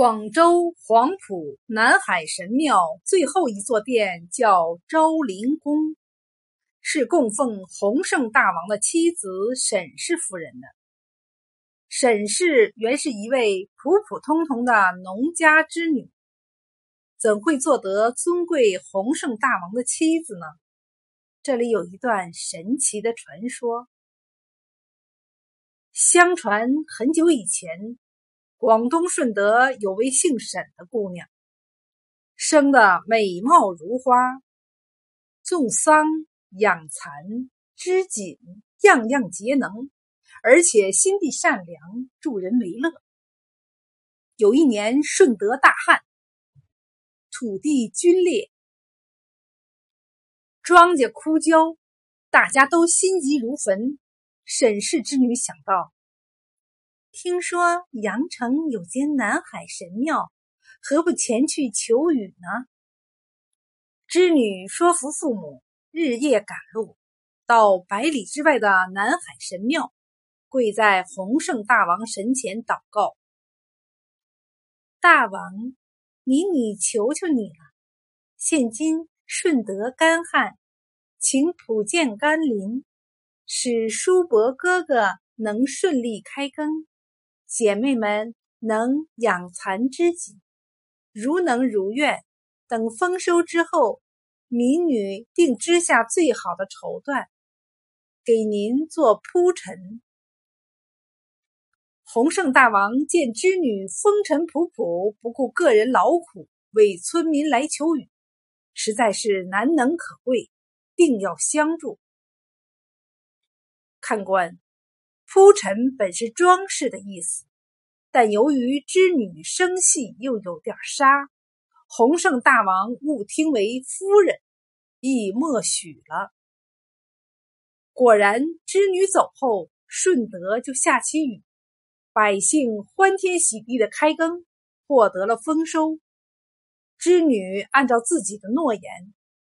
广州黄埔南海神庙最后一座殿叫昭灵宫，是供奉洪圣大王的妻子沈氏夫人的。沈氏原是一位普普通通的农家之女，怎会做得尊贵洪圣大王的妻子呢？这里有一段神奇的传说。相传很久以前。广东顺德有位姓沈的姑娘，生得美貌如花，种桑养蚕织锦，样样节能，而且心地善良，助人为乐。有一年顺德大旱，土地龟裂，庄稼枯焦，大家都心急如焚。沈氏之女想到。听说阳城有间南海神庙，何不前去求雨呢？织女说服父母，日夜赶路，到百里之外的南海神庙，跪在洪圣大王神前祷告：“大王，你女求求你了！现今顺德干旱，请普建甘霖，使叔伯哥哥能顺利开耕。”姐妹们能养蚕织锦，如能如愿，等丰收之后，民女定织下最好的绸缎，给您做铺陈。洪圣大王见织女风尘仆仆，不顾个人劳苦，为村民来求雨，实在是难能可贵，定要相助。看官。铺陈本是装饰的意思，但由于织女声细又有点沙，洪圣大王误听为夫人，亦默许了。果然，织女走后，顺德就下起雨，百姓欢天喜地的开耕，获得了丰收。织女按照自己的诺言，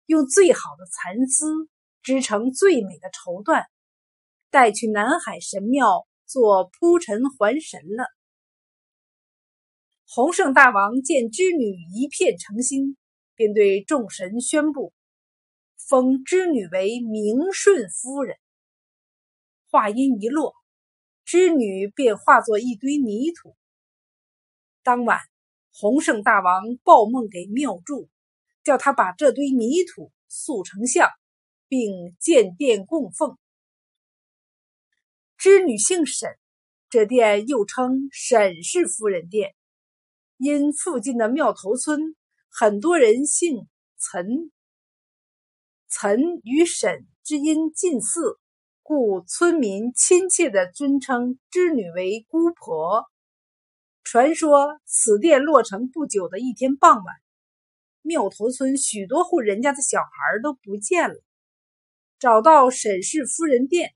用最好的蚕丝织成最美的绸缎。带去南海神庙做铺陈还神了。洪圣大王见织女一片诚心，便对众神宣布，封织女为明顺夫人。话音一落，织女便化作一堆泥土。当晚，洪圣大王报梦给庙祝，叫他把这堆泥土塑成像，并建殿供奉。织女姓沈，这殿又称沈氏夫人殿，因附近的庙头村很多人姓岑，岑与沈之音近似，故村民亲切地尊称织女为姑婆。传说此殿落成不久的一天傍晚，庙头村许多户人家的小孩都不见了，找到沈氏夫人殿。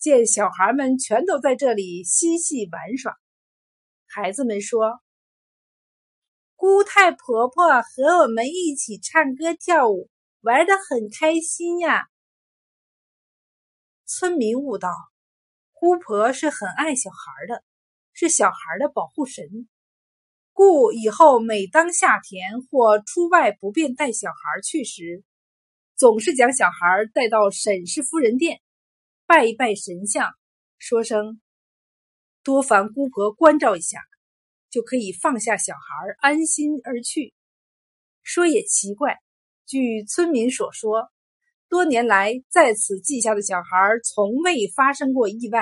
见小孩们全都在这里嬉戏玩耍，孩子们说：“姑太婆婆和我们一起唱歌跳舞，玩得很开心呀。”村民悟道：“姑婆是很爱小孩的，是小孩的保护神，故以后每当夏天或出外不便带小孩去时，总是将小孩带到沈氏夫人殿。”拜一拜神像，说声多烦姑婆关照一下，就可以放下小孩，安心而去。说也奇怪，据村民所说，多年来在此记下的小孩从未发生过意外。